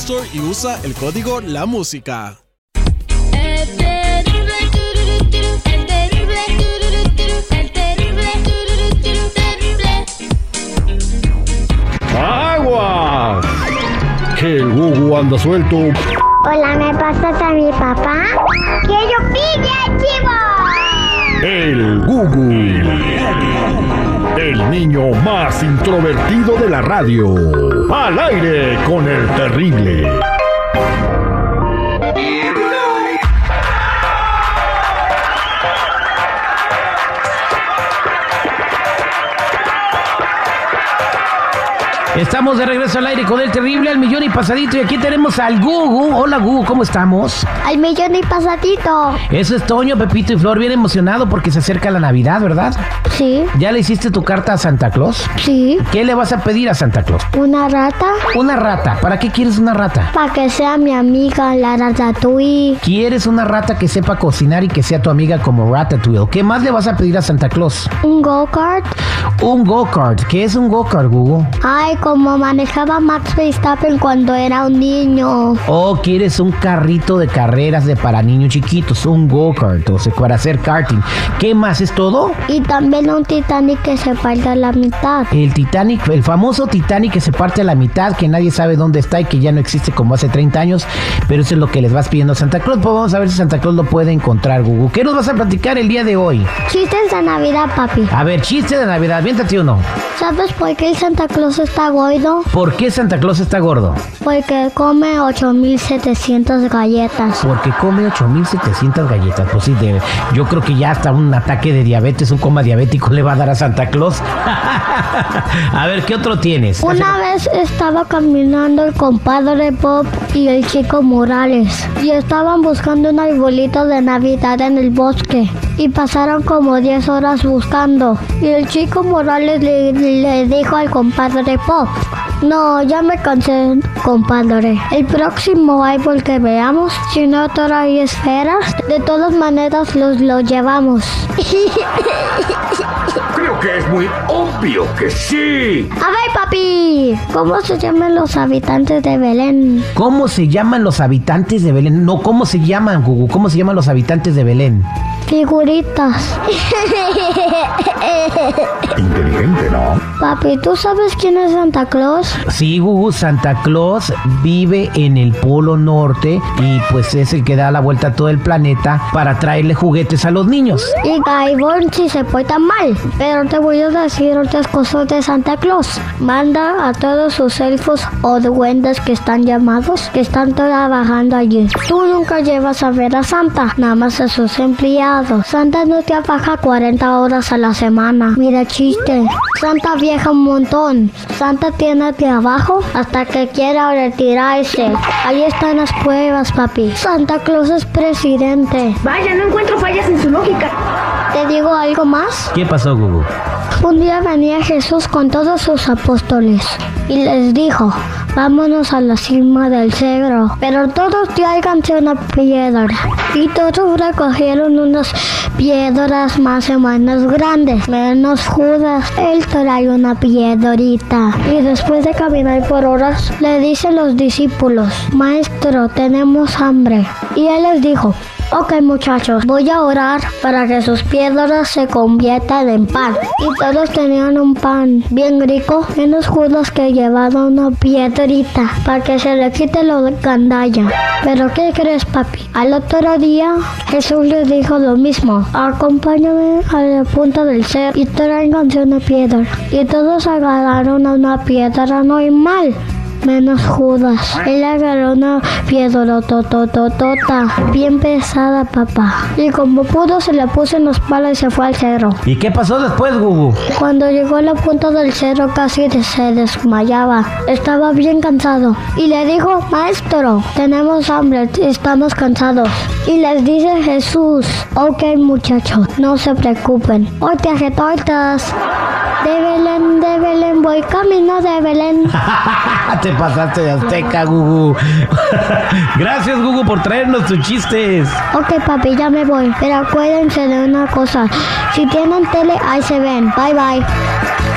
Store y usa el código La Música. ¡Aguas! Que el Gugu anda suelto. Hola, ¿me pasas a mi papá? ¡Que yo pille, chivo! El Gugu. El niño más introvertido de la radio. Al aire con el terrible. Estamos de regreso al aire con el terrible al millón y pasadito y aquí tenemos al Gugu. Hola Gugu, ¿cómo estamos? Al millón y pasadito. Eso es Toño, Pepito y Flor, bien emocionado porque se acerca la Navidad, ¿verdad? Sí, ¿Ya le hiciste tu carta a Santa Claus? sí. ¿Qué le vas a pedir a Santa Claus? Una rata Una rata. ¿Para qué quieres una rata? para que sea mi amiga, la ratatouille. Quieres una rata que sepa cocinar y que sea tu amiga como Ratatouille. ¿Qué más le vas a pedir a Santa Claus? Un go-kart. Un go-kart. ¿Qué es un go-kart, Gugu? Ay, como manejaba Max Verstappen cuando era un niño. O quieres un carrito de carreras de para niños chiquitos, un go-kart, o sea, para hacer karting. ¿Qué más es todo? Y también un Titanic que se parte a la mitad. El Titanic, el famoso Titanic que se parte a la mitad, que nadie sabe dónde está y que ya no existe como hace 30 años, pero eso es lo que les vas pidiendo a Santa Claus. Pues vamos a ver si Santa Claus lo puede encontrar, Gugu. ¿Qué nos vas a platicar el día de hoy? Chistes de Navidad, papi. A ver, chiste de Navidad, viéntate uno. ¿Sabes por qué el Santa Claus está gordo? ¿Por qué Santa Claus está gordo? Porque come 8700 galletas. Porque come 8700 galletas. Pues sí, de- yo creo que ya hasta un ataque de diabetes, un coma diabético le va a dar a Santa Claus. a ver, ¿qué otro tienes? Una vez estaba caminando el compadre Bob y el chico Morales y estaban buscando un arbolito de Navidad en el bosque y pasaron como 10 horas buscando. Y el chico Morales le, dijo al compadre Bob no, ya me cansé, compadre. El próximo árbol que veamos, si no trae esferas, de todas maneras los lo llevamos. Creo que es muy obvio que sí. A ver, papi, ¿cómo se llaman los habitantes de Belén? ¿Cómo se llaman los habitantes de Belén? No, ¿cómo se llaman, Gugu? ¿Cómo se llaman los habitantes de Belén? Figuritas. Inteligente, ¿no? Papi, ¿tú sabes quién es Santa Claus? Sí, Gugu, Santa Claus vive en el Polo Norte y pues es el que da la vuelta a todo el planeta para traerle juguetes a los niños. Y Gaibón si se porta mal. Pero te voy a decir otras cosas de Santa Claus. Manda a todos sus elfos o duendes que están llamados, que están trabajando allí. Tú nunca llevas a ver a Santa, nada más a sus empleados. Santa no trabaja 40 horas a la semana. Mira chiste. Santa viaja un montón. Santa tiene trabajo hasta que quiera retirarse. Ahí están las pruebas, papi. Santa Claus es presidente. Vaya, no encuentro fallas en su lógica. ¿Te digo algo más? ¿Qué pasó, Gugu? Un día venía Jesús con todos sus apóstoles y les dijo, vámonos a la cima del cedro, pero todos tráiganse una piedra. Y todos recogieron unas piedras más o menos grandes, menos Judas. Él trae una piedrita. Y después de caminar por horas, le dicen los discípulos, Maestro, tenemos hambre. Y él les dijo, Ok muchachos, voy a orar para que sus piedras se conviertan en pan. Y todos tenían un pan bien rico, menos Judas que llevaba una piedrita para que se le quite lo de candalla. Pero ¿qué crees papi? Al otro día Jesús les dijo lo mismo. Acompáñame a la punta del cerro y tráiganse una piedra. Y todos agarraron una piedra normal. Menos Judas. Él agarró una piedra totototota, bien pesada, papá. Y como pudo, se la puso en los palos y se fue al cerro. ¿Y qué pasó después, Gugu? Cuando llegó a la punta del cerro casi se desmayaba. Estaba bien cansado. Y le dijo, maestro, tenemos hambre, estamos cansados. Y les dice Jesús, ok muchachos, no se preocupen. Hoy te tortas. De Belén, de Belén, voy camino de Belén. Te pasaste de azteca, Gugu. Gracias, Gugu, por traernos tus chistes. Ok, papi, ya me voy. Pero acuérdense de una cosa. Si tienen tele, ahí se ven. Bye, bye.